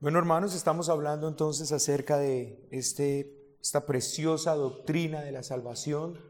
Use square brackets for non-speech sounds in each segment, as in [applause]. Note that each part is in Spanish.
Bueno, hermanos, estamos hablando entonces acerca de este, esta preciosa doctrina de la salvación.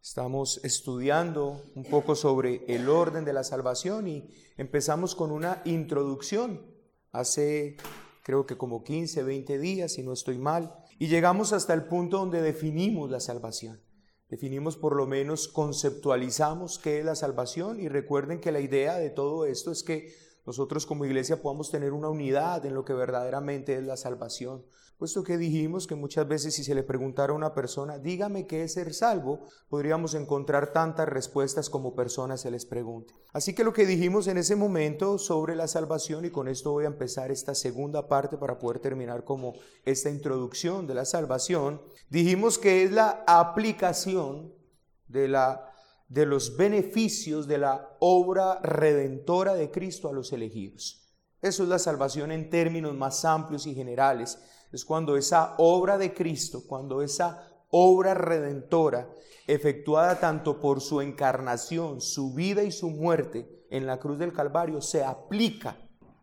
Estamos estudiando un poco sobre el orden de la salvación y empezamos con una introducción hace creo que como 15, 20 días, si no estoy mal, y llegamos hasta el punto donde definimos la salvación. Definimos por lo menos, conceptualizamos qué es la salvación y recuerden que la idea de todo esto es que nosotros como iglesia podamos tener una unidad en lo que verdaderamente es la salvación. Puesto que dijimos que muchas veces si se le preguntara a una persona, dígame qué es ser salvo, podríamos encontrar tantas respuestas como personas se les pregunte. Así que lo que dijimos en ese momento sobre la salvación, y con esto voy a empezar esta segunda parte para poder terminar como esta introducción de la salvación, dijimos que es la aplicación de la de los beneficios de la obra redentora de Cristo a los elegidos. Eso es la salvación en términos más amplios y generales. Es cuando esa obra de Cristo, cuando esa obra redentora, efectuada tanto por su encarnación, su vida y su muerte en la cruz del Calvario, se aplica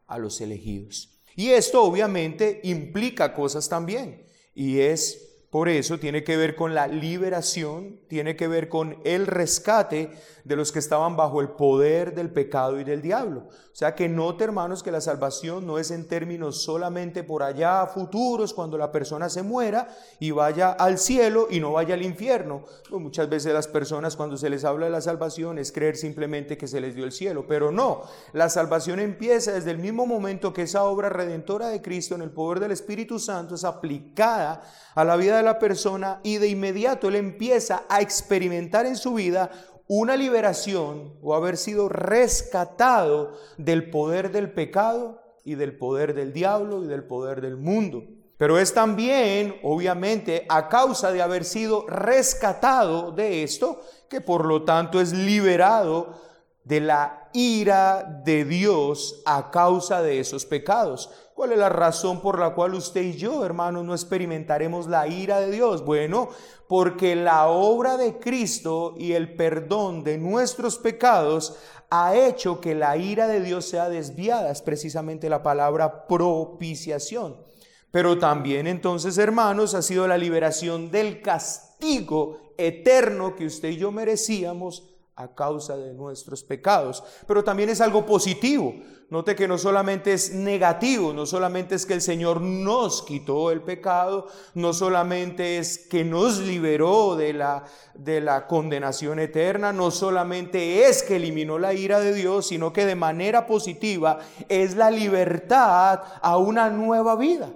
a los elegidos. Y esto obviamente implica cosas también, y es por eso tiene que ver con la liberación, tiene que ver con el rescate de los que estaban bajo el poder del pecado y del diablo. O sea que note, hermanos, que la salvación no es en términos solamente por allá futuros, cuando la persona se muera y vaya al cielo y no vaya al infierno. Pues muchas veces las personas cuando se les habla de la salvación es creer simplemente que se les dio el cielo, pero no, la salvación empieza desde el mismo momento que esa obra redentora de Cristo en el poder del Espíritu Santo es aplicada a la vida de la persona y de inmediato él empieza a experimentar en su vida una liberación o haber sido rescatado del poder del pecado y del poder del diablo y del poder del mundo. Pero es también, obviamente, a causa de haber sido rescatado de esto, que por lo tanto es liberado de la ira de Dios a causa de esos pecados. ¿Cuál es la razón por la cual usted y yo, hermanos, no experimentaremos la ira de Dios? Bueno, porque la obra de Cristo y el perdón de nuestros pecados ha hecho que la ira de Dios sea desviada. Es precisamente la palabra propiciación. Pero también entonces, hermanos, ha sido la liberación del castigo eterno que usted y yo merecíamos a causa de nuestros pecados. Pero también es algo positivo. Note que no solamente es negativo, no solamente es que el Señor nos quitó el pecado, no solamente es que nos liberó de la, de la condenación eterna, no solamente es que eliminó la ira de Dios, sino que de manera positiva es la libertad a una nueva vida.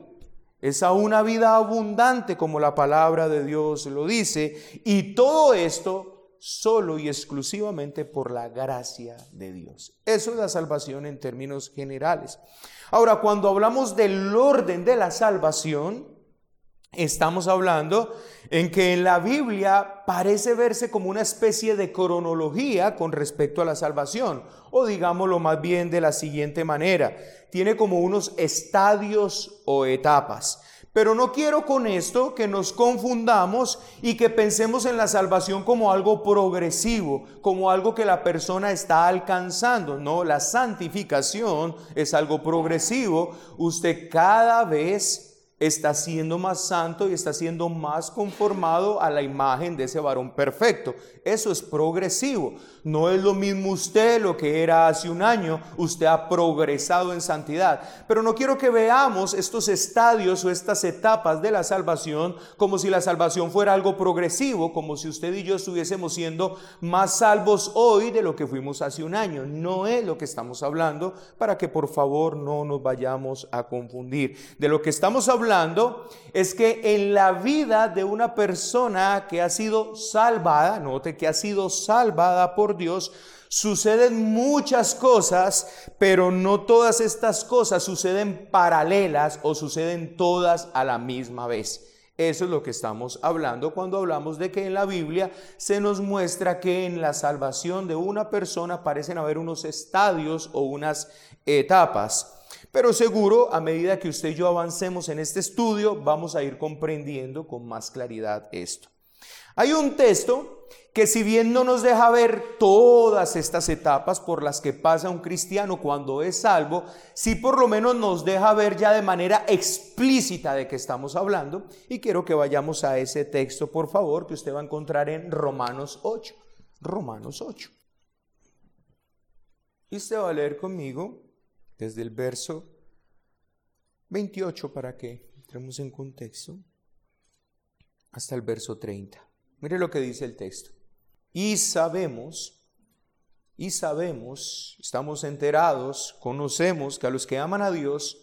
Es a una vida abundante como la palabra de Dios lo dice. Y todo esto solo y exclusivamente por la gracia de Dios. Eso es la salvación en términos generales. Ahora, cuando hablamos del orden de la salvación, estamos hablando en que en la Biblia parece verse como una especie de cronología con respecto a la salvación, o digámoslo más bien de la siguiente manera, tiene como unos estadios o etapas. Pero no quiero con esto que nos confundamos y que pensemos en la salvación como algo progresivo, como algo que la persona está alcanzando. No, la santificación es algo progresivo. Usted cada vez está siendo más santo y está siendo más conformado a la imagen de ese varón perfecto. Eso es progresivo. No es lo mismo usted lo que era hace un año. Usted ha progresado en santidad. Pero no quiero que veamos estos estadios o estas etapas de la salvación como si la salvación fuera algo progresivo, como si usted y yo estuviésemos siendo más salvos hoy de lo que fuimos hace un año. No es lo que estamos hablando para que por favor no nos vayamos a confundir. De lo que estamos hablando es que en la vida de una persona que ha sido salvada, que ha sido salvada por Dios, suceden muchas cosas, pero no todas estas cosas suceden paralelas o suceden todas a la misma vez. Eso es lo que estamos hablando cuando hablamos de que en la Biblia se nos muestra que en la salvación de una persona parecen haber unos estadios o unas etapas. Pero seguro, a medida que usted y yo avancemos en este estudio, vamos a ir comprendiendo con más claridad esto. Hay un texto que si bien no nos deja ver todas estas etapas por las que pasa un cristiano cuando es salvo, sí por lo menos nos deja ver ya de manera explícita de qué estamos hablando. Y quiero que vayamos a ese texto, por favor, que usted va a encontrar en Romanos 8. Romanos 8. Y usted va a leer conmigo desde el verso 28 para que entremos en contexto hasta el verso 30. Mire lo que dice el texto. Y sabemos, y sabemos, estamos enterados, conocemos que a los que aman a Dios,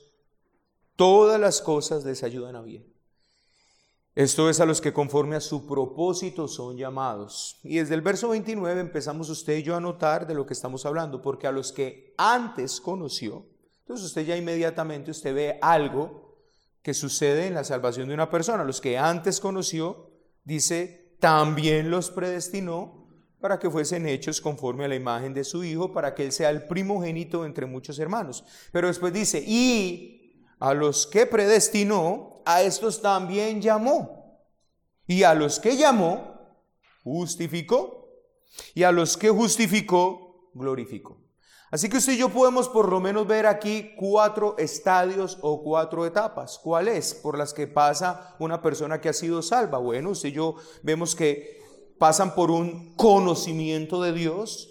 todas las cosas les ayudan a bien. Esto es a los que conforme a su propósito son llamados. Y desde el verso 29 empezamos usted y yo a notar de lo que estamos hablando, porque a los que antes conoció, entonces usted ya inmediatamente usted ve algo que sucede en la salvación de una persona. Los que antes conoció, dice, también los predestinó para que fuesen hechos conforme a la imagen de su Hijo, para que Él sea el primogénito entre muchos hermanos. Pero después dice, y a los que predestinó, a estos también llamó. Y a los que llamó, justificó. Y a los que justificó, glorificó. Así que usted y yo podemos por lo menos ver aquí cuatro estadios o cuatro etapas. ¿Cuál es? Por las que pasa una persona que ha sido salva. Bueno, usted y yo vemos que pasan por un conocimiento de Dios,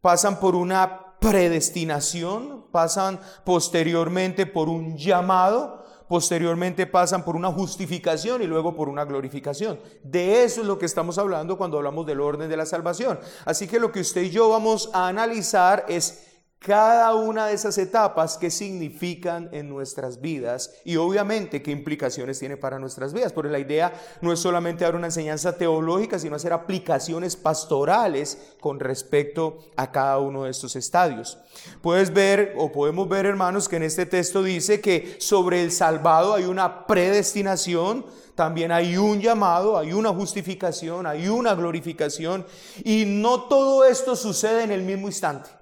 pasan por una predestinación, pasan posteriormente por un llamado, posteriormente pasan por una justificación y luego por una glorificación. De eso es lo que estamos hablando cuando hablamos del orden de la salvación. Así que lo que usted y yo vamos a analizar es cada una de esas etapas qué significan en nuestras vidas y obviamente qué implicaciones tiene para nuestras vidas. Porque la idea no es solamente dar una enseñanza teológica, sino hacer aplicaciones pastorales con respecto a cada uno de estos estadios. Puedes ver o podemos ver, hermanos, que en este texto dice que sobre el salvado hay una predestinación, también hay un llamado, hay una justificación, hay una glorificación y no todo esto sucede en el mismo instante.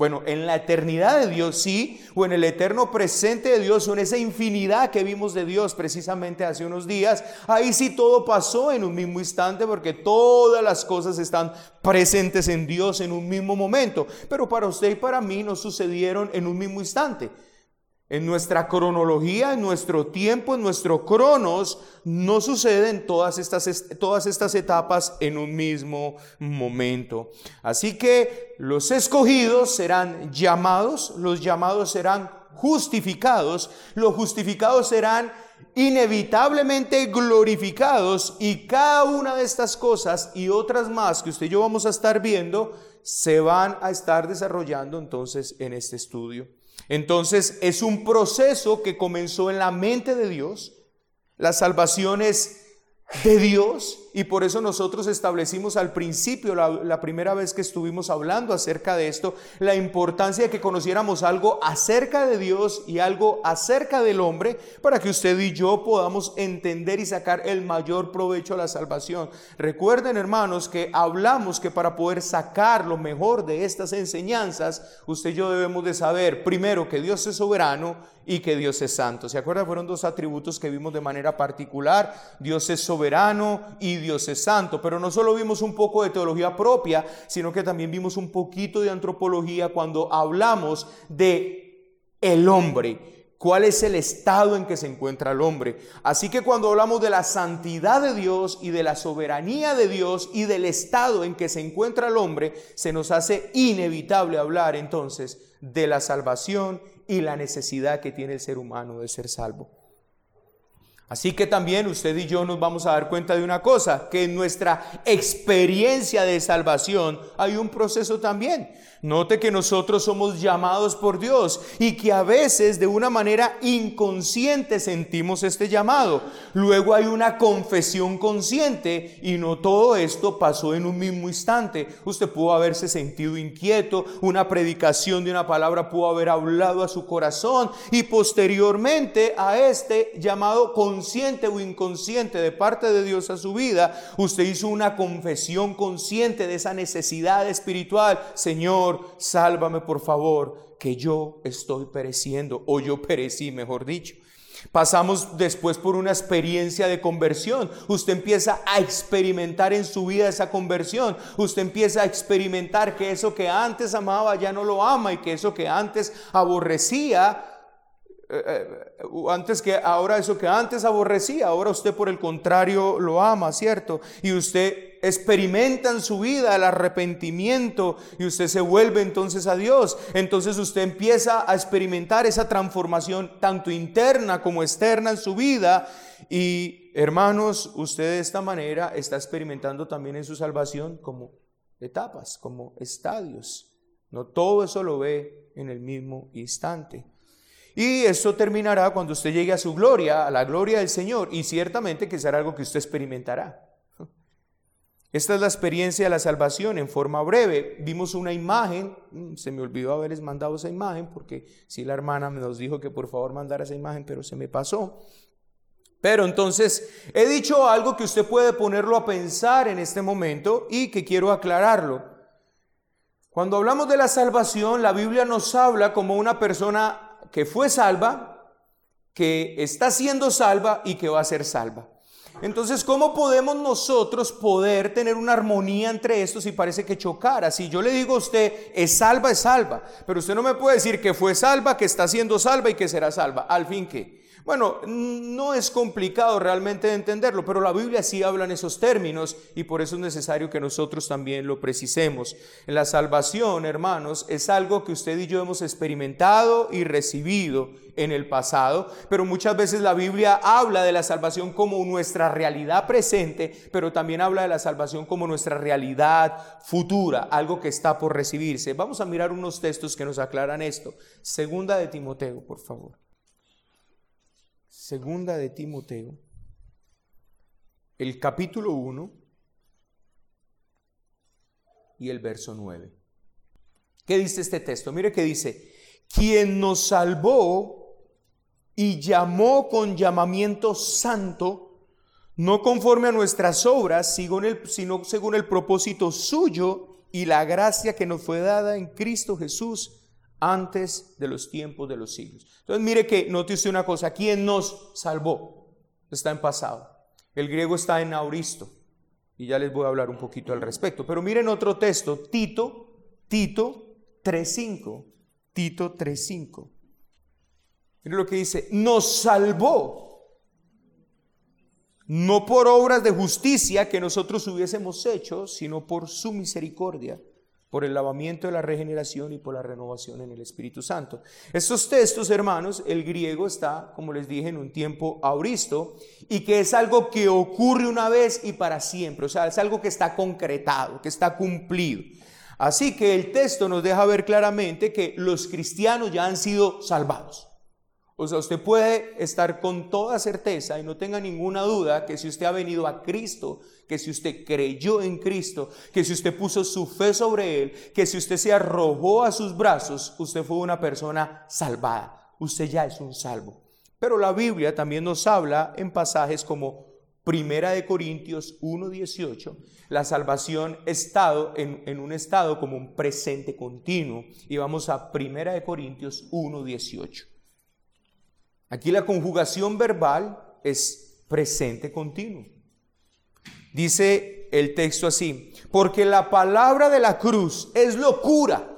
Bueno, en la eternidad de Dios sí, o en el eterno presente de Dios, o en esa infinidad que vimos de Dios precisamente hace unos días, ahí sí todo pasó en un mismo instante porque todas las cosas están presentes en Dios en un mismo momento. Pero para usted y para mí no sucedieron en un mismo instante. En nuestra cronología, en nuestro tiempo, en nuestro cronos, no suceden todas estas, todas estas etapas en un mismo momento. Así que los escogidos serán llamados, los llamados serán justificados, los justificados serán inevitablemente glorificados y cada una de estas cosas y otras más que usted y yo vamos a estar viendo se van a estar desarrollando entonces en este estudio. Entonces es un proceso que comenzó en la mente de Dios. La salvación es de Dios y por eso nosotros establecimos al principio, la, primera vez que estuvimos hablando acerca de esto, la importancia de que conociéramos algo acerca de Dios y algo acerca del hombre para que usted y yo podamos entender y sacar el mayor provecho a la salvación. Recuerden hermanos que hablamos que para poder sacar lo mejor de estas enseñanzas, usted y yo debemos de saber primero que Dios es soberano y que Dios es santo. ¿Se acuerdan? Fueron dos atributos que vimos de manera particular. Dios es soberano y Dios es santo. Pero no solo vimos un poco de teología propia, sino que también vimos un poquito de antropología cuando hablamos de el hombre. ¿Cuál es el estado en que se encuentra el hombre? Así que cuando hablamos de la santidad de Dios y de la soberanía de Dios y del estado en que se encuentra el hombre, se nos hace inevitable hablar entonces de la salvación y la necesidad que tiene el ser humano de ser salvo. Así que también usted y yo nos vamos a dar cuenta de una cosa, que en nuestra experiencia de salvación hay un proceso también. Note que nosotros somos llamados por Dios y que a veces de una manera inconsciente sentimos este llamado. Luego hay una confesión consciente y no todo esto pasó en un mismo instante. Usted pudo haberse sentido inquieto, una predicación de una palabra pudo haber hablado a su corazón y posteriormente a este llamado consciente o inconsciente de parte de Dios a su vida, usted hizo una confesión consciente de esa necesidad espiritual. Señor, sálvame por favor, que yo estoy pereciendo, o yo perecí, mejor dicho. Pasamos después por una experiencia de conversión. Usted empieza a experimentar en su vida esa conversión. Usted empieza a experimentar que eso que antes amaba ya no lo ama y que eso que antes aborrecía eh, eh, antes que ahora eso que antes aborrecía, ahora usted por el contrario lo ama, ¿cierto? Y usted experimenta en su vida el arrepentimiento y usted se vuelve entonces a Dios. Entonces usted empieza a experimentar esa transformación tanto interna como externa en su vida y hermanos, usted de esta manera está experimentando también en su salvación como etapas, como estadios. No todo eso lo ve en el mismo instante. Y eso terminará cuando usted llegue a su gloria, a la gloria del Señor, y ciertamente que será algo que usted experimentará. [laughs] Esta es la experiencia de la salvación en forma breve. Vimos una imagen, mm, se me olvidó haberles mandado esa imagen, porque sí la hermana nos dijo que por favor mandara esa imagen, pero se me pasó. Pero entonces he dicho algo que usted puede ponerlo a pensar en este momento y que quiero aclararlo. Cuando hablamos de la salvación, la Biblia nos habla como una persona que fue salva, que está siendo salva y que va a ser salva. Entonces, ¿cómo podemos nosotros poder tener una armonía entre estos si parece que chocara? Si yo le digo a usted, es salva, es salva, pero usted no me puede decir que fue salva, que está siendo salva y que será salva. Al fin que. Bueno, no es complicado realmente de entenderlo, pero la Biblia sí habla en esos términos y por eso es necesario que nosotros también lo precisemos. La salvación, hermanos, es algo que usted y yo hemos experimentado y recibido en el pasado, pero muchas veces la Biblia habla de la salvación como nuestra realidad presente, pero también habla de la salvación como nuestra realidad futura, algo que está por recibirse. Vamos a mirar unos textos que nos aclaran esto. Segunda de Timoteo, por favor. Segunda de Timoteo, el capítulo 1 y el verso 9. ¿Qué dice este texto? Mire que dice, quien nos salvó y llamó con llamamiento santo, no conforme a nuestras obras, sino según el propósito suyo y la gracia que nos fue dada en Cristo Jesús antes de los tiempos de los siglos. Entonces mire que usted una cosa, ¿quién nos salvó? Está en pasado. El griego está en auristo y ya les voy a hablar un poquito al respecto. Pero miren otro texto, Tito, Tito 3.5, Tito 3.5. Miren lo que dice, nos salvó no por obras de justicia que nosotros hubiésemos hecho, sino por su misericordia por el lavamiento de la regeneración y por la renovación en el Espíritu Santo. Estos textos, hermanos, el griego está, como les dije, en un tiempo auristo y que es algo que ocurre una vez y para siempre, o sea, es algo que está concretado, que está cumplido. Así que el texto nos deja ver claramente que los cristianos ya han sido salvados. O sea, usted puede estar con toda certeza y no tenga ninguna duda que si usted ha venido a Cristo, que si usted creyó en Cristo, que si usted puso su fe sobre Él, que si usted se arrojó a sus brazos, usted fue una persona salvada. Usted ya es un salvo. Pero la Biblia también nos habla en pasajes como Primera de Corintios 1.18, la salvación estado en, en, un estado como un presente continuo. Y vamos a Primera de Corintios 1.18. Aquí la conjugación verbal es presente continuo. Dice el texto así, porque la palabra de la cruz es locura.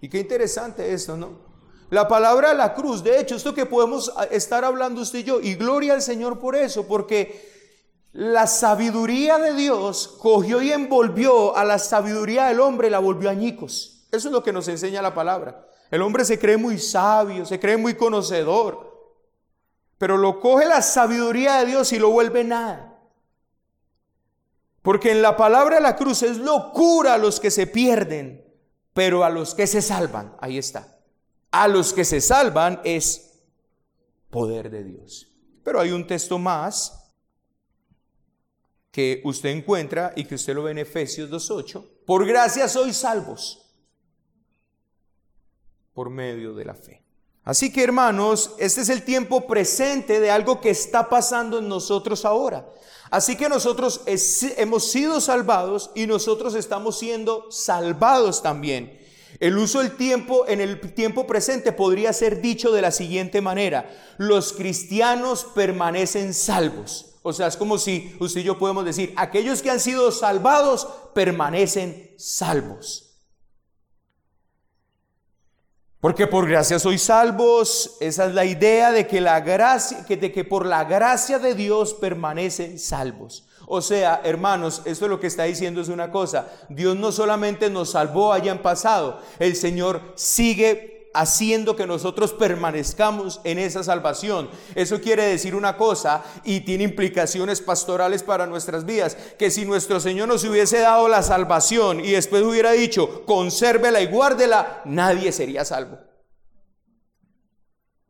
Y qué interesante esto, ¿no? La palabra de la cruz, de hecho, esto que podemos estar hablando usted y yo, y gloria al Señor por eso, porque la sabiduría de Dios cogió y envolvió a la sabiduría del hombre, la volvió añicos. Eso es lo que nos enseña la palabra. El hombre se cree muy sabio, se cree muy conocedor, pero lo coge la sabiduría de Dios y lo vuelve nada. Porque en la palabra de la cruz es locura a los que se pierden, pero a los que se salvan, ahí está. A los que se salvan es poder de Dios. Pero hay un texto más que usted encuentra y que usted lo ve en Efesios 2.8. Por gracia sois salvos por medio de la fe. Así que hermanos, este es el tiempo presente de algo que está pasando en nosotros ahora. Así que nosotros hemos sido salvados y nosotros estamos siendo salvados también. El uso del tiempo en el tiempo presente podría ser dicho de la siguiente manera. Los cristianos permanecen salvos. O sea, es como si usted y yo podemos decir, aquellos que han sido salvados permanecen salvos. Porque por gracia sois salvos, esa es la idea de que la gracia, de que por la gracia de Dios permanecen salvos. O sea, hermanos, esto lo que está diciendo es una cosa. Dios no solamente nos salvó allá en pasado, el Señor sigue haciendo que nosotros permanezcamos en esa salvación. Eso quiere decir una cosa y tiene implicaciones pastorales para nuestras vidas, que si nuestro Señor nos hubiese dado la salvación y después hubiera dicho, consérvela y guárdela, nadie sería salvo.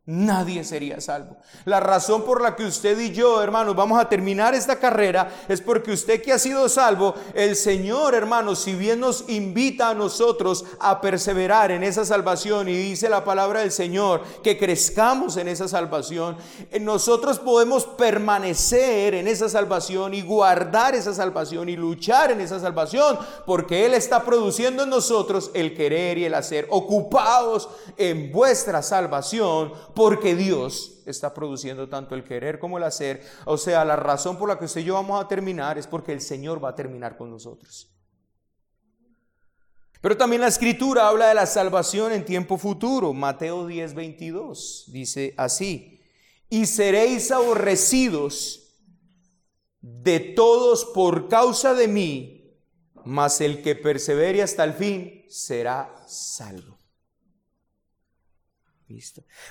Nadie sería salvo. La razón por la que usted y yo, hermanos, vamos a terminar esta carrera es porque usted que ha sido salvo, el Señor, hermanos, si bien nos invita a nosotros a perseverar en esa salvación y dice la palabra del Señor que crezcamos en esa salvación, eh, nosotros podemos permanecer en esa salvación y guardar esa salvación y luchar en esa salvación porque Él está produciendo en nosotros el querer y el hacer, ocupados en vuestra salvación porque Dios está produciendo tanto el querer como el hacer. O sea, la razón por la que usted y yo vamos a terminar es porque el Señor va a terminar con nosotros. Pero también la escritura habla de la salvación en tiempo futuro. Mateo 10, 22 dice así, y seréis aborrecidos de todos por causa de mí, mas el que persevere hasta el fin será salvo.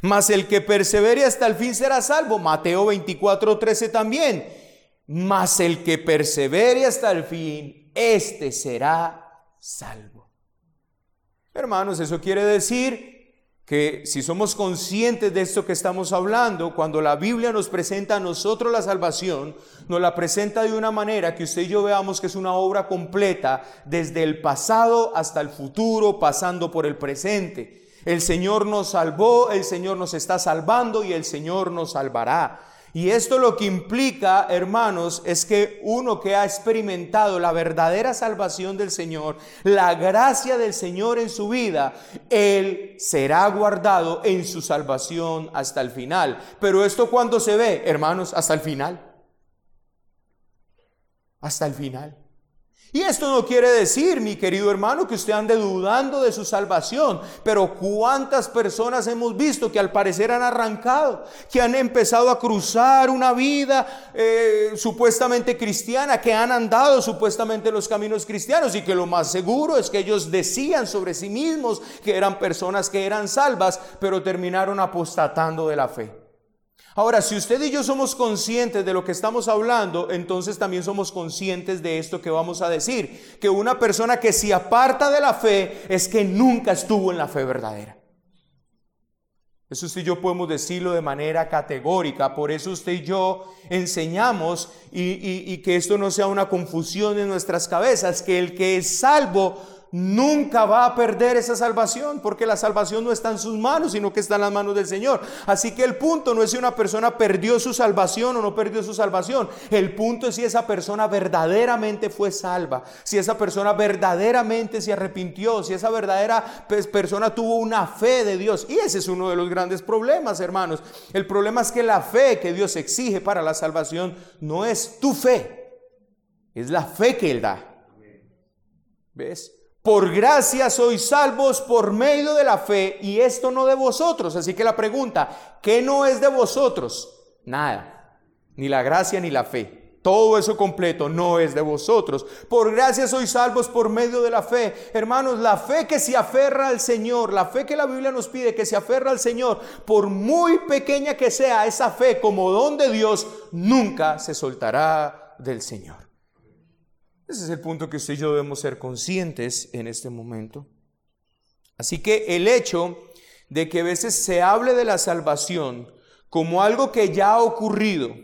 Mas el que persevere hasta el fin será salvo. Mateo 24, 13 también. Mas el que persevere hasta el fin, este será salvo. Hermanos, eso quiere decir que si somos conscientes de esto que estamos hablando, cuando la Biblia nos presenta a nosotros la salvación, nos la presenta de una manera que usted y yo veamos que es una obra completa, desde el pasado hasta el futuro, pasando por el presente. El Señor nos salvó, el Señor nos está salvando y el Señor nos salvará. Y esto lo que implica, hermanos, es que uno que ha experimentado la verdadera salvación del Señor, la gracia del Señor en su vida, él será guardado en su salvación hasta el final. Pero esto cuando se ve, hermanos, hasta el final. Hasta el final. Y esto no quiere decir, mi querido hermano, que usted ande dudando de su salvación, pero cuántas personas hemos visto que al parecer han arrancado, que han empezado a cruzar una vida eh, supuestamente cristiana, que han andado supuestamente los caminos cristianos y que lo más seguro es que ellos decían sobre sí mismos que eran personas que eran salvas, pero terminaron apostatando de la fe. Ahora, si usted y yo somos conscientes de lo que estamos hablando, entonces también somos conscientes de esto que vamos a decir, que una persona que se aparta de la fe es que nunca estuvo en la fe verdadera. Eso usted yo podemos decirlo de manera categórica, por eso usted y yo enseñamos y, y que esto no sea una confusión en nuestras cabezas, que el que es salvo nunca va a perder esa salvación, porque la salvación no está en sus manos, sino que está en las manos del Señor. Así que el punto no es si una persona perdió su salvación o no perdió su salvación. El punto es si esa persona verdaderamente fue salva, si esa persona verdaderamente se arrepintió, si esa verdadera pues, persona tuvo una fe de Dios. Y ese es uno de los grandes problemas, hermanos. El problema es que la fe que Dios exige para la salvación no es tu fe, es la fe que Él da. ¿Ves? Por gracia sois salvos por medio de la fe y esto no de vosotros. Así que la pregunta, ¿qué no es de vosotros? Nada, ni la gracia ni la fe. Todo eso completo no es de vosotros. Por gracia sois salvos por medio de la fe. Hermanos, la fe que se aferra al Señor, la fe que la Biblia nos pide que se aferra al Señor, por muy pequeña que sea esa fe como don de Dios, nunca se soltará del Señor. Ese es el punto que usted y yo debemos ser conscientes en este momento. Así que el hecho de que a veces se hable de la salvación como algo que ya ha ocurrido,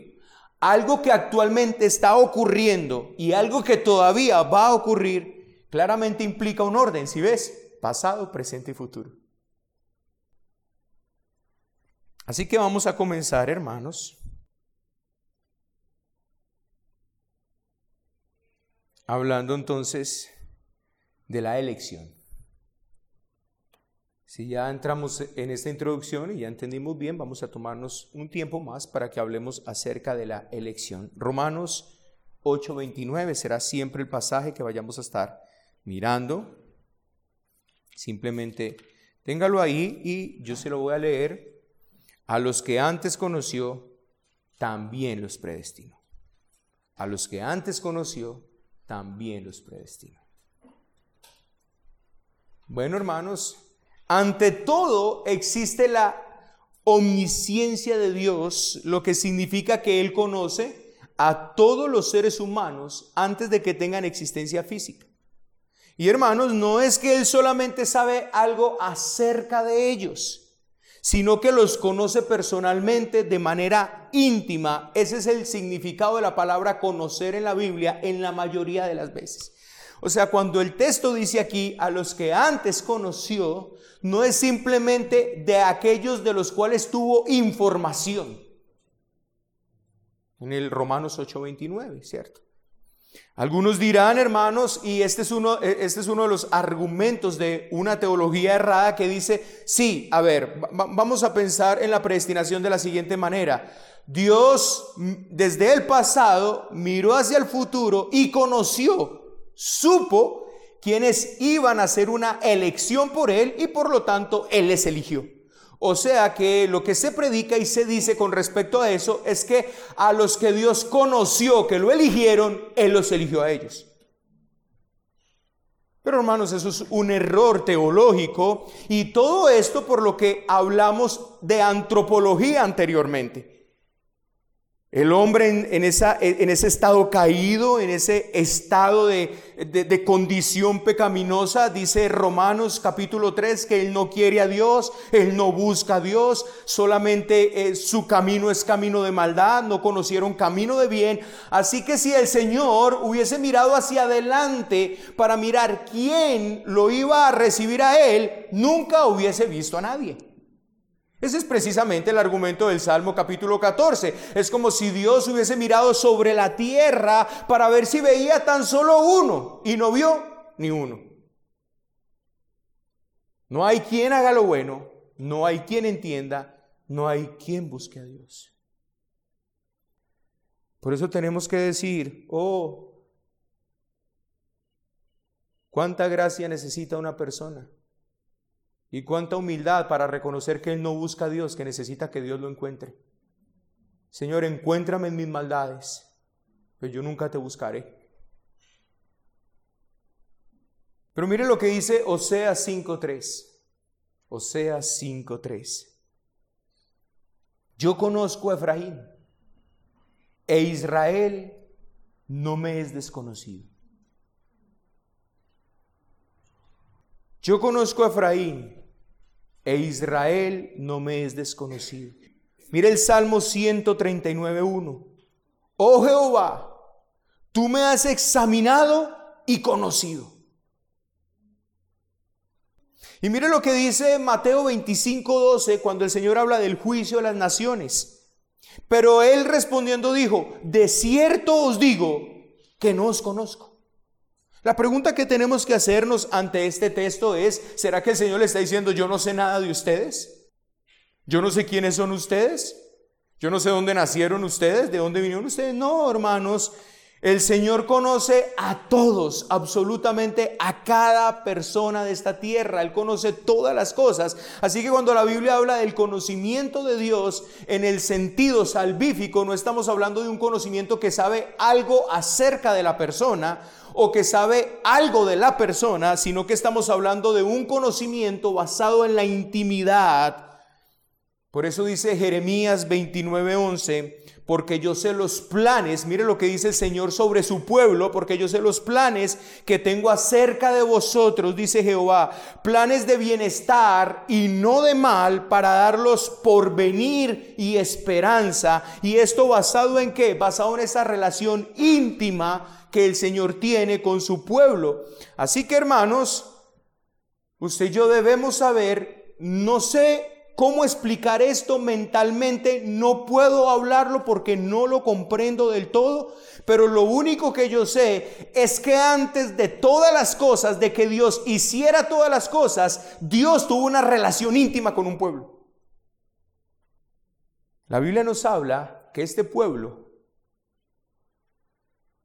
algo que actualmente está ocurriendo y algo que todavía va a ocurrir, claramente implica un orden, si ves, pasado, presente y futuro. Así que vamos a comenzar, hermanos, Hablando entonces de la elección. Si ya entramos en esta introducción y ya entendimos bien, vamos a tomarnos un tiempo más para que hablemos acerca de la elección. Romanos 8:29 será siempre el pasaje que vayamos a estar mirando. Simplemente téngalo ahí y yo se lo voy a leer. A los que antes conoció, también los predestinó. A los que antes conoció, también los predestinó. Bueno, hermanos, ante todo existe la omnisciencia de Dios, lo que significa que Él conoce a todos los seres humanos antes de que tengan existencia física. Y hermanos, no es que Él solamente sabe algo acerca de ellos, sino que los conoce personalmente de manera íntima. Ese es el significado de la palabra conocer en la Biblia en la mayoría de las veces. O sea, cuando el texto dice aquí, a los que antes conoció, no es simplemente de aquellos de los cuales tuvo información. En el Romanos 8:29, ¿cierto? Algunos dirán, hermanos, y este es, uno, e, este es uno de los argumentos de una teología errada que dice, sí, a ver, vamos a pensar en la predestinación de la siguiente manera. Dios desde el pasado miró hacia el futuro y conoció supo quienes iban a hacer una elección por él y por lo tanto él les eligió. O sea que lo que se predica y se dice con respecto a eso es que a los que Dios conoció que lo eligieron, Él los eligió a ellos. Pero hermanos, eso es un error teológico y todo esto por lo que hablamos de antropología anteriormente. El hombre en, esa, en, ese estado caído, en ese estado de, condición pecaminosa, dice Romanos capítulo 3 que él no quiere a Dios, él no busca a Dios, solamente eh, su camino es camino de maldad, no conocieron camino de bien. Así que si el Señor hubiese mirado hacia adelante para mirar quién lo iba a recibir a él, nunca hubiese visto a nadie. Ese es precisamente el argumento del Salmo capítulo 14. Es como si Dios hubiese mirado sobre la tierra para ver si veía tan solo uno y no vio ni uno. No hay quien haga lo bueno, no hay quien entienda, no hay quien busque a Dios. Por eso tenemos que decir, oh, cuánta gracia necesita una persona. Y cuánta humildad para reconocer que Él no busca a Dios, que necesita que Dios lo encuentre. Señor, encuéntrame en mis maldades, pero yo nunca te buscaré. Pero mire lo que dice Oseas 5.3. Oseas 5.3. Yo conozco a Efraín e Israel no me es desconocido. Yo conozco a Efraín e Israel no me es desconocido. Mira el Salmo 139.1. Oh Jehová, tú me has examinado y conocido. Y mire lo que dice Mateo 25.12 cuando el Señor habla del juicio de las naciones. Pero él respondiendo dijo, de cierto os digo que no os conozco. La pregunta que tenemos que hacernos ante este texto es, ¿será que el Señor le está diciendo, yo no sé nada de ustedes? Yo no sé quiénes son ustedes. Yo no sé dónde nacieron ustedes, de dónde vinieron ustedes. No, hermanos, el Señor conoce a todos, absolutamente a cada persona de esta tierra. Él conoce todas las cosas. Así que cuando la Biblia habla del conocimiento de Dios en el sentido salvífico, no estamos hablando de un conocimiento que sabe algo acerca de la persona o que sabe algo de la persona, sino que estamos hablando de un conocimiento basado en la intimidad. Por eso dice Jeremías 29:11 porque yo sé los planes, mire lo que dice el Señor sobre su pueblo, porque yo sé los planes que tengo acerca de vosotros, dice Jehová, planes de bienestar y no de mal para darlos por venir y esperanza. Y esto basado en qué? Basado en esa relación íntima que el Señor tiene con su pueblo. Así que hermanos, usted y yo debemos saber, no sé cómo explicar esto mentalmente, no puedo hablarlo porque no lo comprendo del todo, pero lo único que yo sé es que antes de todas las cosas, de que Dios hiciera todas las cosas, Dios tuvo una relación íntima con un pueblo. La Biblia nos habla que este pueblo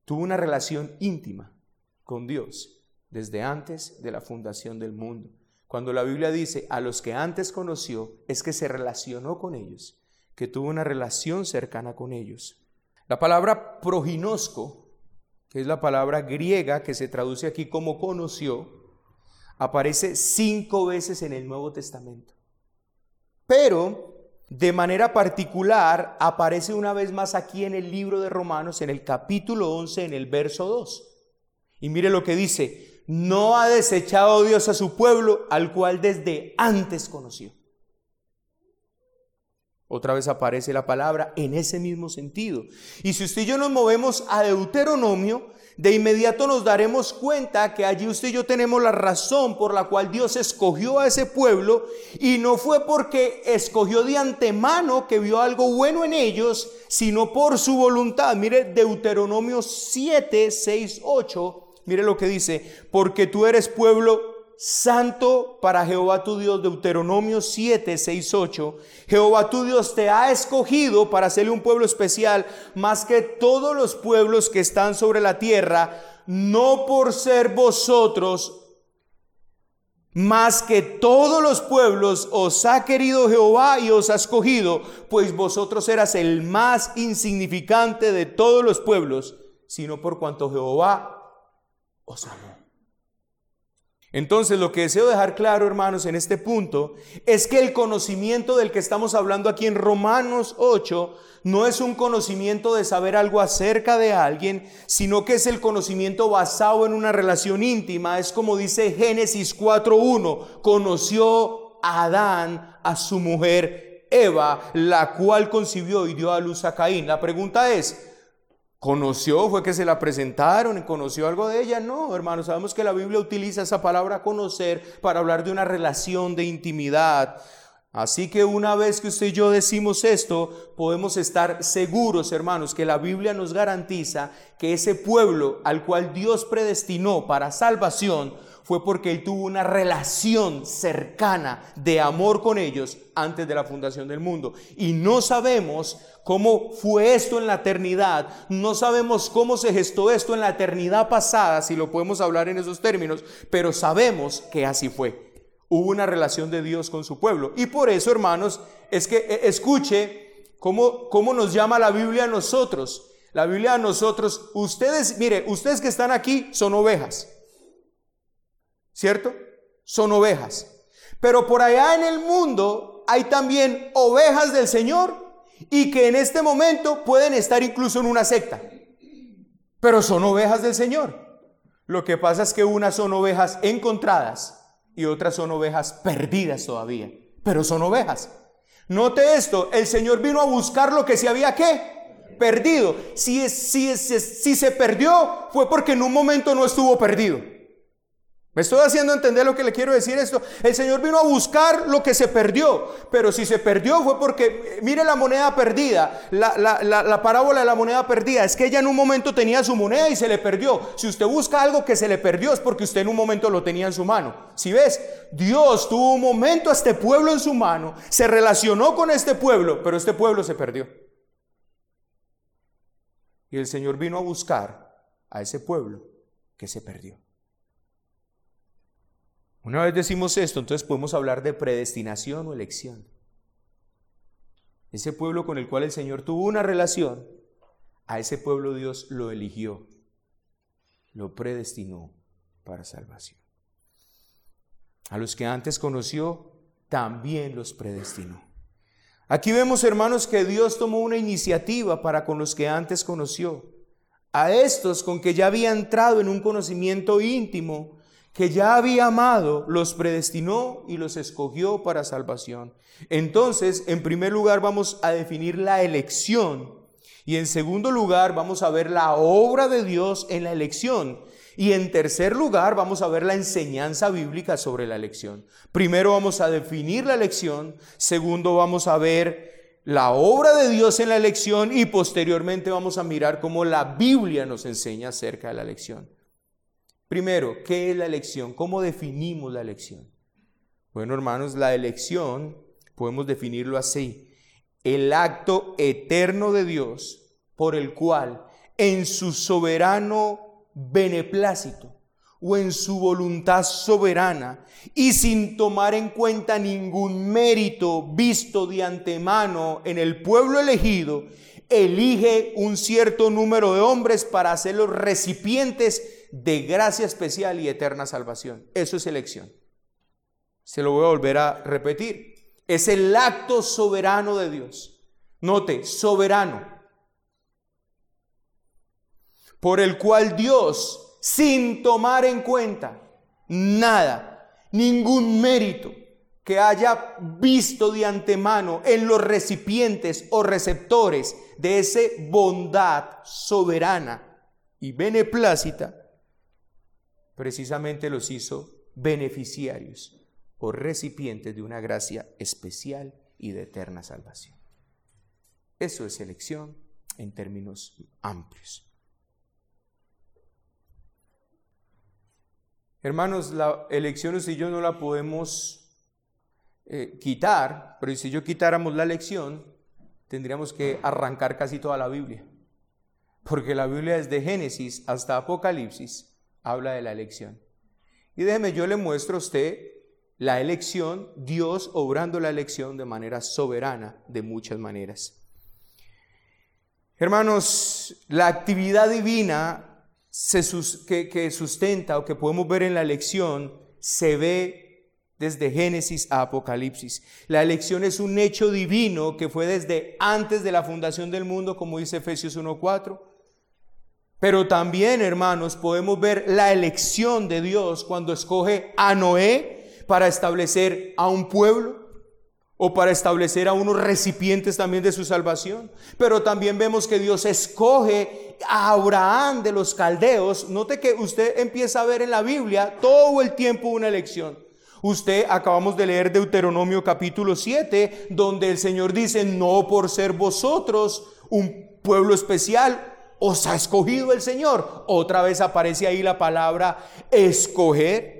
tuvo una relación íntima con Dios desde antes de la fundación del mundo. Cuando la Biblia dice a los que antes conoció, es que se relacionó con ellos, que tuvo una relación cercana con ellos. La palabra proginosco, que es la palabra griega que se traduce aquí como conoció, aparece cinco veces en el Nuevo Testamento. Pero de manera particular aparece una vez más aquí en el libro de Romanos, en el capítulo 11, en el verso 2. Y mire lo que dice, no ha desechado Dios a su pueblo, al cual desde antes conoció. Otra vez aparece la palabra en ese mismo sentido. Y si usted y yo nos movemos a Deuteronomio, de inmediato nos daremos cuenta que allí usted y yo tenemos la razón por la cual Dios escogió a ese pueblo y no fue porque escogió de antemano que vio algo bueno en ellos, sino por su voluntad. Mire Deuteronomio 7, 6, 8 Mire lo que dice, porque tú eres pueblo santo para Jehová tu Dios, Deuteronomio 7, 6, 8. Jehová tu Dios te ha escogido para hacerle un pueblo especial, más que todos los pueblos que están sobre la tierra, no por ser vosotros más que todos los pueblos os ha querido Jehová y os ha escogido, pues vosotros eras el más insignificante de todos los pueblos, sino por cuanto Jehová entonces lo que deseo dejar claro, hermanos, en este punto es que el conocimiento del que estamos hablando aquí en Romanos 8 no es un conocimiento de saber algo acerca de alguien, sino que es el conocimiento basado en una relación íntima. Es como dice Génesis 4.1, conoció a Adán a su mujer Eva, la cual concibió y dio a luz a Caín. La pregunta es, ¿Conoció? ¿Fue que se la presentaron? ¿Conoció algo de ella? No, hermanos, sabemos que la Biblia utiliza esa palabra conocer para hablar de una relación de intimidad. Así que una vez que usted y yo decimos esto, podemos estar seguros, hermanos, que la Biblia nos garantiza que ese pueblo al cual Dios predestinó para salvación fue porque Él tuvo una relación cercana de amor con ellos antes de la fundación del mundo. Y no sabemos cómo fue esto en la eternidad, no sabemos cómo se gestó esto en la eternidad pasada, si lo podemos hablar en esos términos, pero sabemos que así fue. Hubo una relación de Dios con su pueblo. Y por eso, hermanos, es que eh, escuche cómo, cómo nos llama la Biblia a nosotros. La Biblia a nosotros, ustedes, mire, ustedes que están aquí son ovejas. ¿Cierto? Son ovejas. Pero por allá en el mundo hay también ovejas del Señor y que en este momento pueden estar incluso en una secta. Pero son ovejas del Señor. Lo que pasa es que unas son ovejas encontradas y otras son ovejas perdidas todavía. Pero son ovejas. Note esto, el Señor vino a buscar lo que se había qué? Perdido. Si, si, si se perdió fue porque en un momento no estuvo perdido. ¿Me estoy haciendo entender lo que le quiero decir esto? El Señor vino a buscar lo que se perdió, pero si se perdió fue porque, mire la moneda perdida, la, la, parábola de la moneda perdida, es que ella en un momento tenía su moneda y se le perdió. Si usted busca algo que se le perdió es porque usted en un momento lo tenía en su mano. Si ves, Dios tuvo un momento a este pueblo en su mano, se relacionó con este pueblo, pero este pueblo se perdió. Y el Señor vino a buscar a ese pueblo que se perdió. Una vez decimos esto, entonces podemos hablar de predestinación o elección. Ese pueblo con el cual el Señor tuvo una relación, a ese pueblo Dios lo eligió, lo predestinó para salvación. A los que antes conoció, también los predestinó. Aquí vemos, hermanos, que Dios tomó una iniciativa para con los que antes conoció. A estos con que ya había entrado en un conocimiento íntimo, que ya había amado, los predestinó y los escogió para salvación. Entonces, en primer lugar vamos a definir la elección y en segundo lugar vamos a ver la obra de Dios en la elección. Y en tercer lugar, vamos a ver la enseñanza bíblica sobre la elección. Primero vamos a definir la elección, segundo vamos a ver la obra de Dios en la elección y posteriormente vamos a mirar cómo la Biblia nos enseña acerca de la elección. Primero, ¿qué es la elección? ¿Cómo definimos la elección? Bueno, hermanos, la elección podemos definirlo así. El acto eterno de Dios por el cual en su soberano beneplácito o en su voluntad soberana y sin tomar en cuenta ningún mérito visto de antemano en el pueblo elegido, elige un cierto número de hombres para ser los recipientes de gracia especial y eterna salvación. Eso es elección. Se lo voy a volver a repetir. Es el acto soberano de Dios. Note, soberano por el cual Dios, sin tomar en cuenta nada, ningún mérito que haya visto de antemano en los recipientes o receptores de esa bondad soberana y beneplácita, precisamente los hizo beneficiarios o recipientes de una gracia especial y de eterna salvación. Eso es elección en términos amplios. Hermanos, la elección y yo no la podemos eh, quitar, pero si yo quitáramos la elección, tendríamos que arrancar casi toda la Biblia. Porque la Biblia desde Génesis hasta Apocalipsis habla de la elección. Y déjeme, yo le muestro a usted la elección, Dios obrando la elección de manera soberana, de muchas maneras. Hermanos, la actividad divina que, sustenta o que podemos ver en la elección se ve desde Génesis a Apocalipsis. La elección es un hecho divino que fue desde antes de la fundación del mundo, como dice Efesios 1.4. Pero también, hermanos, podemos ver la elección de Dios cuando escoge a Noé para establecer a un pueblo o para establecer a unos recipientes también de su salvación. Pero también vemos que Dios escoge a Abraham de los caldeos. Note que usted empieza a ver en la Biblia todo el tiempo una elección. Usted acabamos de leer Deuteronomio capítulo 7, donde el Señor dice, no por ser vosotros un pueblo especial, os ha escogido el Señor. Otra vez aparece ahí la palabra escoger.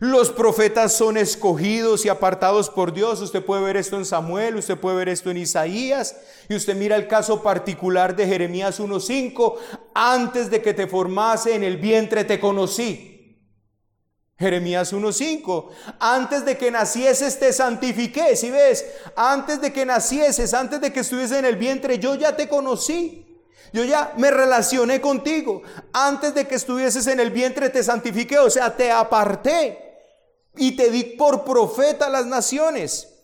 Los profetas son escogidos y apartados por Dios. Usted puede ver esto en Samuel, usted puede ver esto en Isaías. Y usted mira el caso particular de Jeremías 1.5. Antes de que te formase en el vientre te conocí. Jeremías 1.5. Antes de que nacieses te santifiqué. Si ves, antes de que nacieses, antes de que estuvieses en el vientre, yo ya te conocí. Yo ya me relacioné contigo. Antes de que estuvieses en el vientre te santifiqué, o sea, te aparté y te di por profeta a las naciones.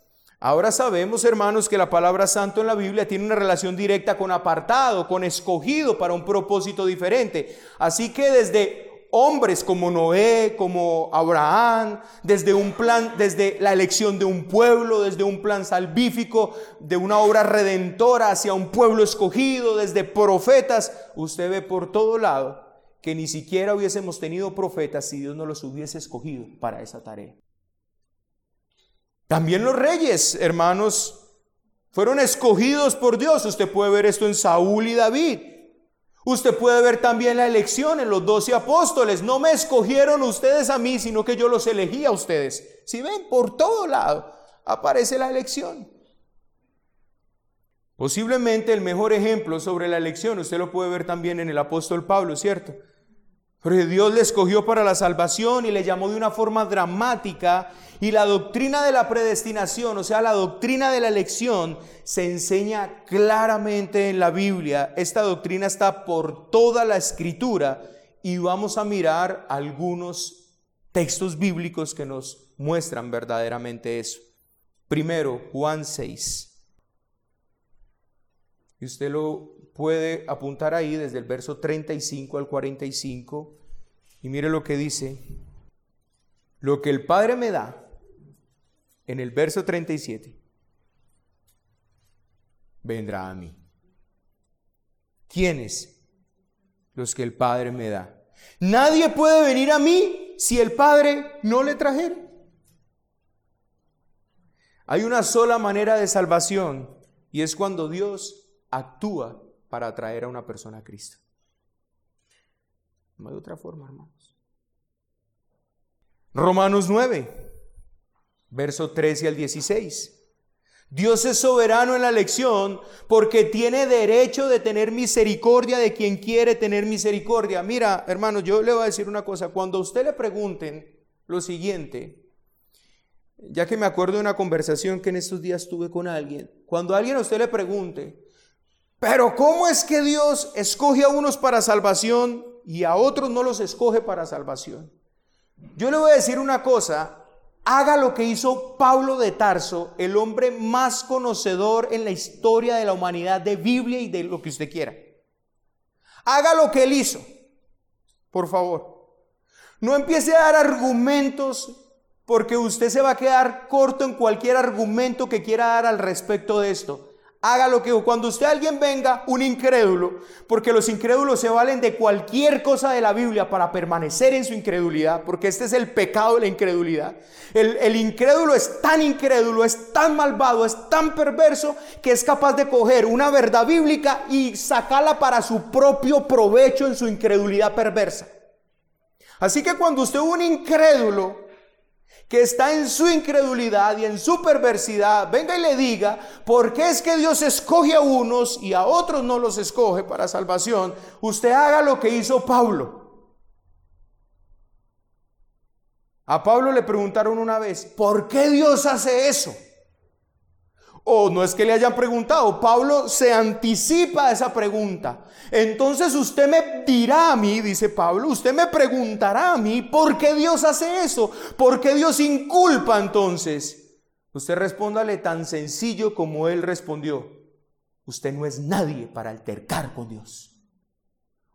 Ahora sabemos, hermanos, que la palabra santo en la Biblia tiene una relación directa con apartado, con escogido para un propósito diferente. Así que desde hombres como Noé, como Abraham, desde un plan, desde la elección de un pueblo, desde un plan salvífico, de una obra redentora hacia un pueblo escogido, desde profetas, usted ve por todo lado que ni siquiera hubiésemos tenido profetas si Dios no los hubiese escogido para esa tarea. También los reyes, hermanos, fueron escogidos por Dios. Usted puede ver esto en Saúl y David. Usted puede ver también la elección en los doce apóstoles. No me escogieron ustedes a mí, sino que yo los elegí a ustedes. Si ven, por todo lado aparece la elección. Posiblemente el mejor ejemplo sobre la elección, usted lo puede ver también en el apóstol Pablo, ¿cierto? Porque Dios le escogió para la salvación y le llamó de una forma dramática. Y la doctrina de la predestinación, o sea, la doctrina de la elección, se enseña claramente en la Biblia. Esta doctrina está por toda la escritura y vamos a mirar algunos textos bíblicos que nos muestran verdaderamente eso. Primero, Juan 6. Y usted lo puede apuntar ahí desde el verso 35 al 45 y mire lo que dice. Lo que el Padre me da en el verso 37 vendrá a mí. ¿Quiénes? Los que el Padre me da. Nadie puede venir a mí si el Padre no le trajera. Hay una sola manera de salvación y es cuando Dios actúa para atraer a una persona a Cristo. No hay otra forma, hermanos. Romanos 9, verso 13 al 16. Dios es soberano en la elección porque tiene derecho de tener misericordia de quien quiere tener misericordia. Mira, hermano, yo le voy a decir una cosa. Cuando a usted le pregunten lo siguiente, ya que me acuerdo de una conversación que en estos días tuve con alguien, cuando alguien a usted le pregunte, pero ¿cómo es que Dios escoge a unos para salvación y a otros no los escoge para salvación? Yo le voy a decir una cosa, haga lo que hizo Pablo de Tarso, el hombre más conocedor en la historia de la humanidad de Biblia y de lo que usted quiera. Haga lo que él hizo, por favor. No empiece a dar argumentos porque usted se va a quedar corto en cualquier argumento que quiera dar al respecto de esto. Haga lo que cuando usted alguien venga, un incrédulo, porque los incrédulos se valen de cualquier cosa de la Biblia para permanecer en su incredulidad, porque este es el pecado de la incredulidad. El, el incrédulo es tan incrédulo, es tan malvado, es tan perverso, que es capaz de coger una verdad bíblica y sacarla para su propio provecho en su incredulidad perversa. Así que cuando usted un incrédulo que está en su incredulidad y en su perversidad, venga y le diga, ¿por qué es que Dios escoge a unos y a otros no los escoge para salvación? Usted haga lo que hizo Pablo. A Pablo le preguntaron una vez, ¿por qué Dios hace eso? O no es que le hayan preguntado, Pablo se anticipa a esa pregunta. Entonces usted me dirá a mí, dice Pablo, usted me preguntará a mí, ¿por qué Dios hace eso? ¿Por qué Dios inculpa entonces? Usted respóndale tan sencillo como él respondió. Usted no es nadie para altercar con Dios.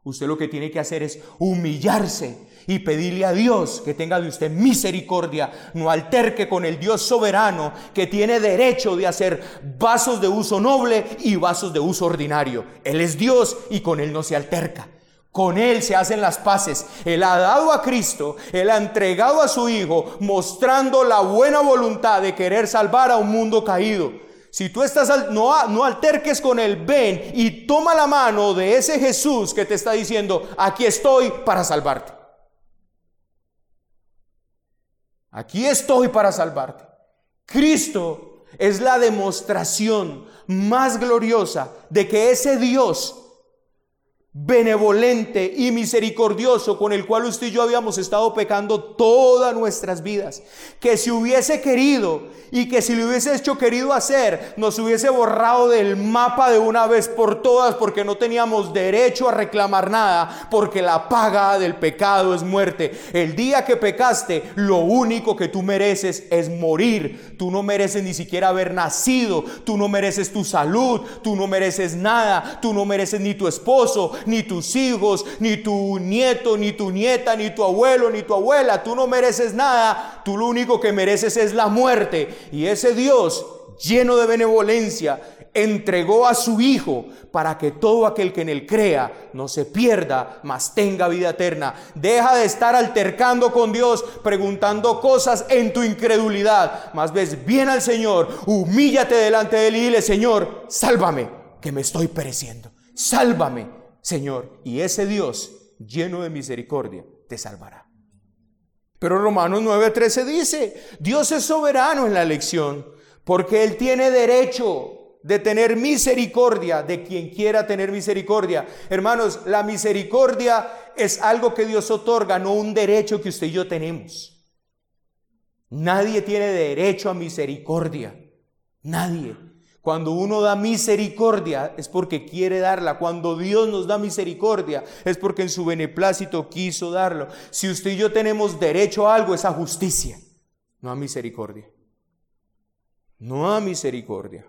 Usted lo que tiene que hacer es humillarse y pedirle a Dios que tenga de usted misericordia, no alterque con el Dios soberano que tiene derecho de hacer vasos de uso noble y vasos de uso ordinario. Él es Dios y con Él no se alterca. Con Él se hacen las paces. Él ha dado a Cristo, Él ha entregado a su Hijo, mostrando la buena voluntad de querer salvar a un mundo caído. Si tú estás, no, no alterques con él, ven y toma la mano de ese Jesús que te está diciendo, aquí estoy para salvarte. Aquí estoy para salvarte. Cristo es la demostración más gloriosa de que ese Dios benevolente y misericordioso con el cual usted y yo habíamos estado pecando todas nuestras vidas. Que si hubiese querido y que si lo hubiese hecho querido hacer, nos hubiese borrado del mapa de una vez por todas porque no teníamos derecho a reclamar nada, porque la paga del pecado es muerte. El día que pecaste, lo único que tú mereces es morir. Tú no mereces ni siquiera haber nacido, tú no mereces tu salud, tú no mereces nada, tú no mereces ni tu esposo, ni tus hijos, ni tu nieto, ni tu nieta, ni tu abuelo, ni tu abuela. Tú no mereces nada. Tú lo único que mereces es la muerte. Y ese Dios, lleno de benevolencia, entregó a su Hijo para que todo aquel que en él crea no se pierda, mas tenga vida eterna. Deja de estar altercando con Dios, preguntando cosas en tu incredulidad. Más ves bien al Señor, humíllate delante de él y dile, Señor, sálvame, que me estoy pereciendo. Sálvame, Señor, y ese Dios lleno de misericordia te salvará. Pero Romanos 9:13 dice, Dios es soberano en la elección, porque Él tiene derecho de tener misericordia de quien quiera tener misericordia. Hermanos, la misericordia es algo que Dios otorga, no un derecho que usted y yo tenemos. Nadie tiene derecho a misericordia. Nadie. Cuando uno da misericordia es porque quiere darla. Cuando Dios nos da misericordia es porque en su beneplácito quiso darlo. Si usted y yo tenemos derecho a algo es a justicia, no a misericordia. No a misericordia.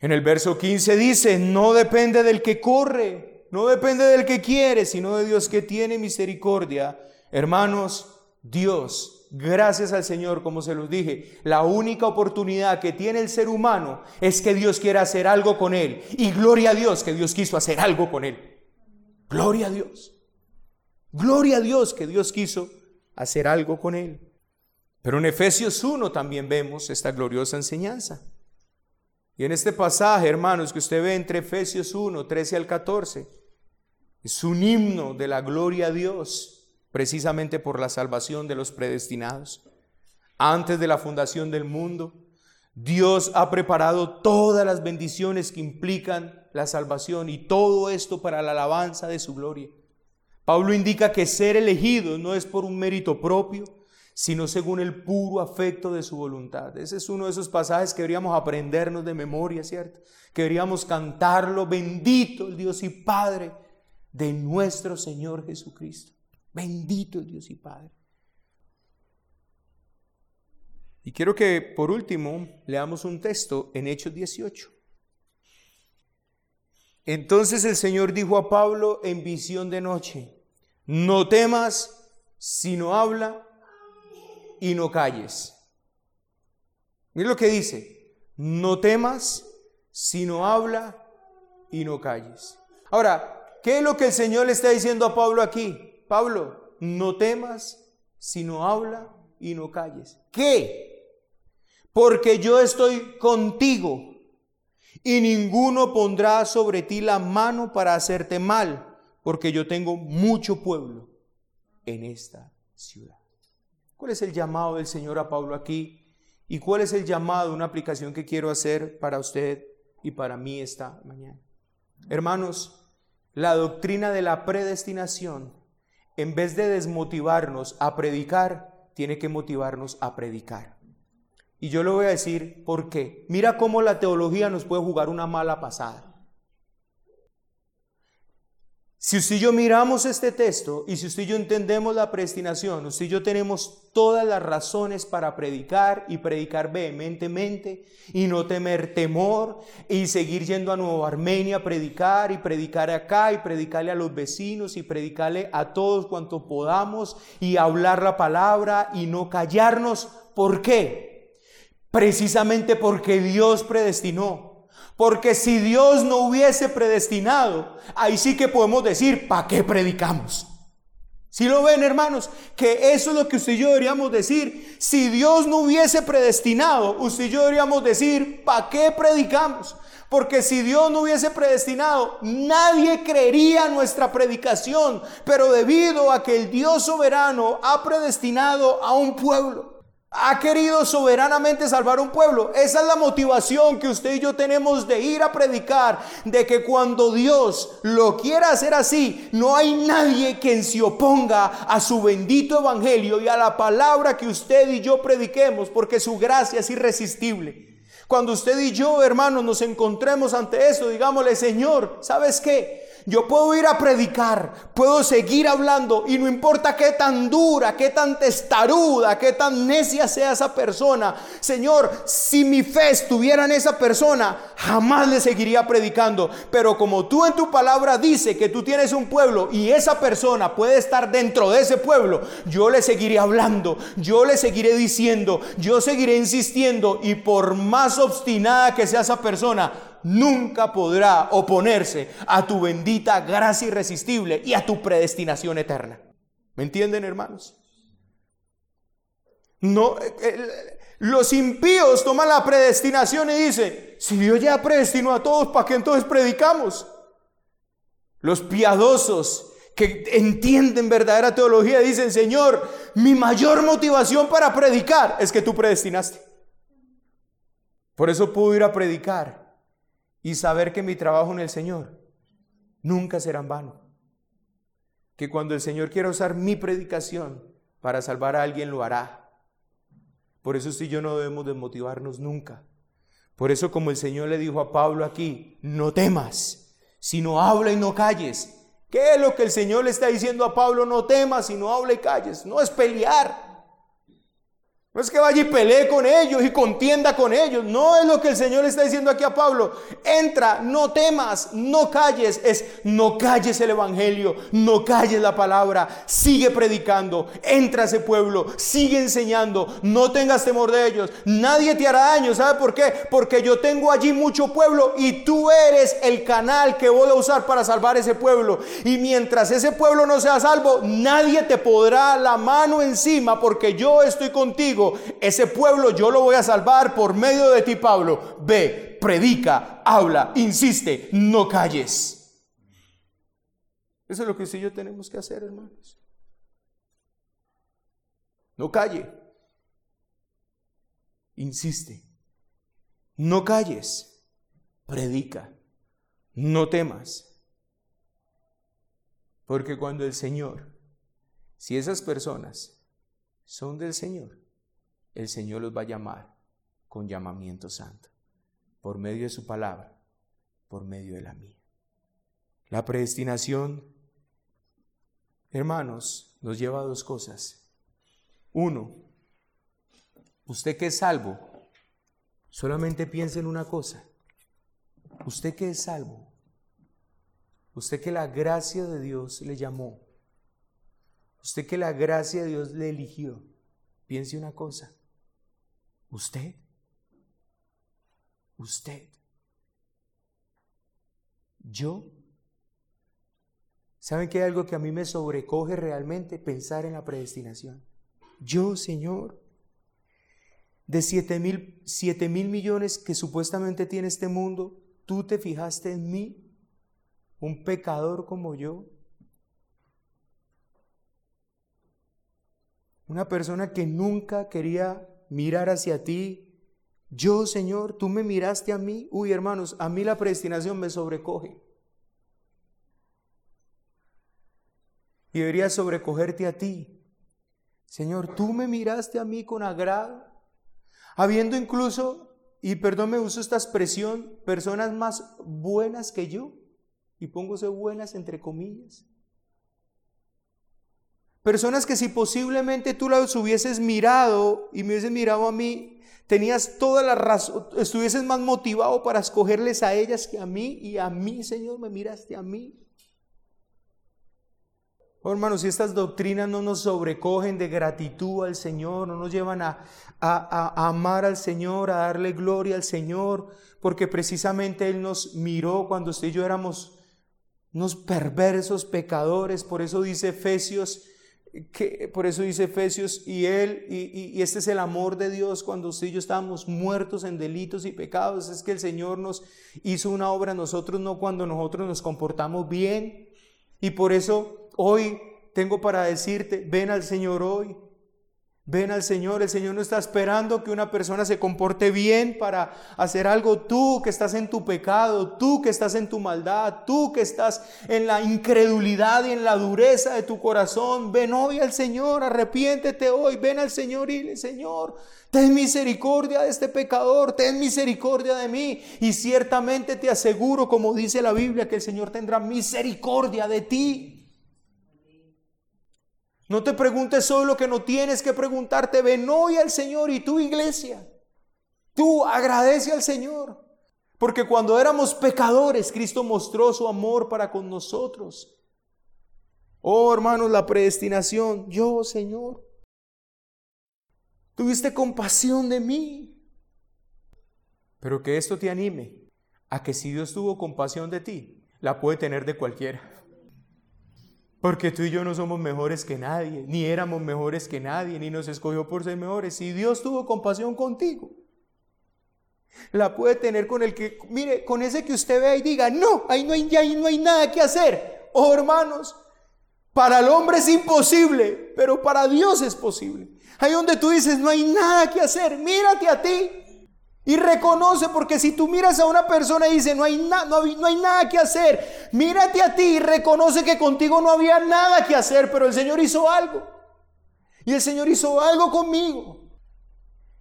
En el verso 15 dice, no depende del que corre, no depende del que quiere, sino de Dios que tiene misericordia. Hermanos, Dios Gracias al Señor, como se los dije, la única oportunidad que tiene el ser humano es que Dios quiera hacer algo con él. Y gloria a Dios que Dios quiso hacer algo con él. Gloria a Dios. Gloria a Dios que Dios quiso hacer algo con él. Pero en Efesios 1 también vemos esta gloriosa enseñanza. Y en este pasaje, hermanos, que usted ve entre Efesios 1, 13 al 14, es un himno de la gloria a Dios, precisamente por la salvación de los predestinados. Antes de la fundación del mundo, Dios ha preparado todas las bendiciones que implican la salvación y todo esto para la alabanza de su gloria. Pablo indica que ser elegido no es por un mérito propio, sino según el puro afecto de su voluntad. Ese es uno de esos pasajes que deberíamos aprendernos de memoria, ¿cierto? Que deberíamos cantarlo, bendito el Dios y Padre de nuestro Señor Jesucristo. Bendito el Dios y Padre. Y quiero que por último leamos un texto en Hechos 18. Entonces el Señor dijo a Pablo en visión de noche, no temas, sino habla y no calles. Mira lo que dice, no temas, sino habla y no calles. Ahora, ¿qué es lo que el Señor le está diciendo a Pablo aquí? Pablo, no temas, sino habla y no calles. ¿Qué? Porque yo estoy contigo y ninguno pondrá sobre ti la mano para hacerte mal, porque yo tengo mucho pueblo en esta ciudad. ¿Cuál es el llamado del Señor a Pablo aquí? ¿Y cuál es el llamado, una aplicación que quiero hacer para usted y para mí esta mañana? Hermanos, la doctrina de la predestinación, en vez de desmotivarnos a predicar, tiene que motivarnos a predicar. Y yo le voy a decir por qué. Mira cómo la teología nos puede jugar una mala pasada. Si usted y yo miramos este texto y si usted y yo entendemos la predestinación, usted y yo tenemos todas las razones para predicar y predicar vehementemente y no temer temor y seguir yendo a Nueva Armenia a predicar y predicar acá y predicarle a los vecinos y predicarle a todos cuanto podamos y hablar la palabra y no callarnos. ¿Por qué? Precisamente porque Dios predestinó. Porque si Dios no hubiese predestinado, ahí sí que podemos decir, ¿para qué predicamos? Si lo ven, hermanos, que eso es lo que usted y yo deberíamos decir. Si Dios no hubiese predestinado, usted y yo deberíamos decir, ¿para qué predicamos? Porque si Dios no hubiese predestinado, nadie creería nuestra predicación. Pero debido a que el Dios soberano ha predestinado a un pueblo, ha querido soberanamente salvar un pueblo. Esa es la motivación que usted y yo tenemos de ir a predicar, de que cuando Dios lo quiera hacer así, no hay nadie quien se oponga a su bendito evangelio y a la palabra que usted y yo prediquemos, porque su gracia es irresistible. Cuando usted y yo, hermanos, nos encontremos ante eso, digámosle, Señor, ¿sabes qué? Yo puedo ir a predicar, puedo seguir hablando y no importa qué tan dura, qué tan testaruda, qué tan necia sea esa persona. Señor, si mi fe estuviera en esa persona, jamás le seguiría predicando. Pero como tú en tu palabra dice que tú tienes un pueblo y esa persona puede estar dentro de ese pueblo, yo le seguiré hablando, yo le seguiré diciendo, yo seguiré insistiendo y por más obstinada que sea esa persona, nunca podrá oponerse a tu bendita gracia irresistible y a tu predestinación eterna. ¿Me entienden, hermanos? No, eh, los impíos toman la predestinación y dicen, si Dios ya predestinó a todos, ¿para qué entonces predicamos? Los piadosos que entienden verdadera teología dicen, Señor, mi mayor motivación para predicar es que tú predestinaste. Por eso puedo ir a predicar y saber que mi trabajo en el Señor nunca será en vano. Que cuando el Señor quiera usar mi predicación para salvar a alguien, lo hará. Por eso si yo no debemos desmotivarnos nunca. Por eso como el Señor le dijo a Pablo aquí, no temas, sino habla y no calles. ¿Qué es lo que el Señor le está diciendo a Pablo? No temas, sino habla y calles. No es pelear. No es que vaya y pelee con ellos y contienda con ellos. No es lo que el Señor está diciendo aquí a Pablo. Entra, no temas, no calles. Es no calles el Evangelio, no calles la palabra. Sigue predicando. Entra a ese pueblo, sigue enseñando. No tengas temor de ellos. Nadie te hará daño. ¿Sabe por qué? Porque yo tengo allí mucho pueblo y tú eres el canal que voy a usar para salvar ese pueblo. Y mientras ese pueblo no sea salvo, nadie te podrá la mano encima porque yo estoy contigo ese pueblo yo lo voy a salvar por medio de ti, Pablo. Ve, predica, habla, insiste, no calles. Eso es lo que usted y yo tenemos que hacer, hermanos. No calle. Insiste. No calles. Predica. No temas. Porque cuando el Señor, si esas personas son del Señor, el Señor los va a llamar con llamamiento santo, por medio de su palabra, por medio de la mía. La predestinación, hermanos, nos lleva a dos cosas. Uno, usted que es salvo, solamente piense en una cosa. Usted que es salvo, usted que la gracia de Dios le llamó, usted que la gracia de Dios le eligió, piense una cosa. Usted. Usted. Yo. ¿Saben que hay algo que a mí me sobrecoge realmente? Pensar en la predestinación. Yo, Señor, de siete mil, siete mil millones que supuestamente tiene este mundo, tú te fijaste en mí, un pecador como yo. Una persona que nunca quería mirar hacia ti. Yo, Señor, tú me miraste a mí. Uy, hermanos, a mí la predestinación me sobrecoge. Y debería sobrecogerte a ti. Señor, tú me miraste a mí con agrado, habiendo incluso, y perdón me uso esta expresión, personas más buenas que yo, y póngose buenas entre comillas. Personas que si posiblemente tú las hubieses mirado y me hubieses mirado a mí, tenías toda la razón, estuvieses más motivado para escogerles a ellas que a mí y a mí, Señor, me miraste a mí. Oh, hermanos, si estas doctrinas no nos sobrecogen de gratitud al Señor, no nos llevan a, a, amar al Señor, a darle gloria al Señor, porque precisamente Él nos miró cuando usted y yo éramos unos perversos pecadores, por eso dice Efesios por eso dice Efesios, y Él, y, este es el amor de Dios cuando usted y yo estábamos muertos en delitos y pecados, es que el Señor nos hizo una obra a nosotros, no cuando nosotros nos comportamos bien. Y por eso hoy tengo para decirte, ven al Señor hoy, Ven al Señor, el Señor no está esperando que una persona se comporte bien para hacer algo. Tú que estás en tu pecado, tú que estás en tu maldad, tú que estás en la incredulidad y en la dureza de tu corazón, ven hoy al Señor, arrepiéntete hoy, ven al Señor y Señor, ten misericordia de este pecador, ten misericordia de mí. Y ciertamente te aseguro, como dice la Biblia, que el Señor tendrá misericordia de ti. No te preguntes solo lo que no tienes que preguntarte. Ven hoy al Señor y tu iglesia. Tú agradece al Señor. Porque cuando éramos pecadores, Cristo mostró su amor para con nosotros. Oh hermanos, la predestinación. Yo, Señor, tuviste compasión de mí. Pero que esto te anime a que si Dios tuvo compasión de ti, la puede tener de cualquiera. Porque tú y yo no somos mejores que nadie, ni éramos mejores que nadie, ni nos escogió por ser mejores. Si Dios tuvo compasión contigo, la puede tener con el que, mire, con ese que usted vea y diga, no, ahí no hay, ahí no hay nada que hacer. Oh hermanos, para el hombre es imposible, pero para Dios es posible. Ahí donde tú dices, no hay nada que hacer, mírate a ti. Y reconoce, porque si tú miras a una persona y dice, no hay, no, no hay nada que hacer, mírate a ti y reconoce que contigo no había nada que hacer, pero el Señor hizo algo. Y el Señor hizo algo conmigo.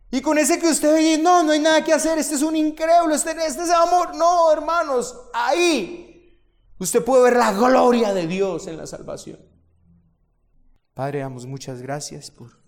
Y con ese que usted dice, no, no hay nada que hacer, este es un increíble, este, este es amor. No, hermanos, ahí usted puede ver la gloria de Dios en la salvación. Padre, damos muchas gracias por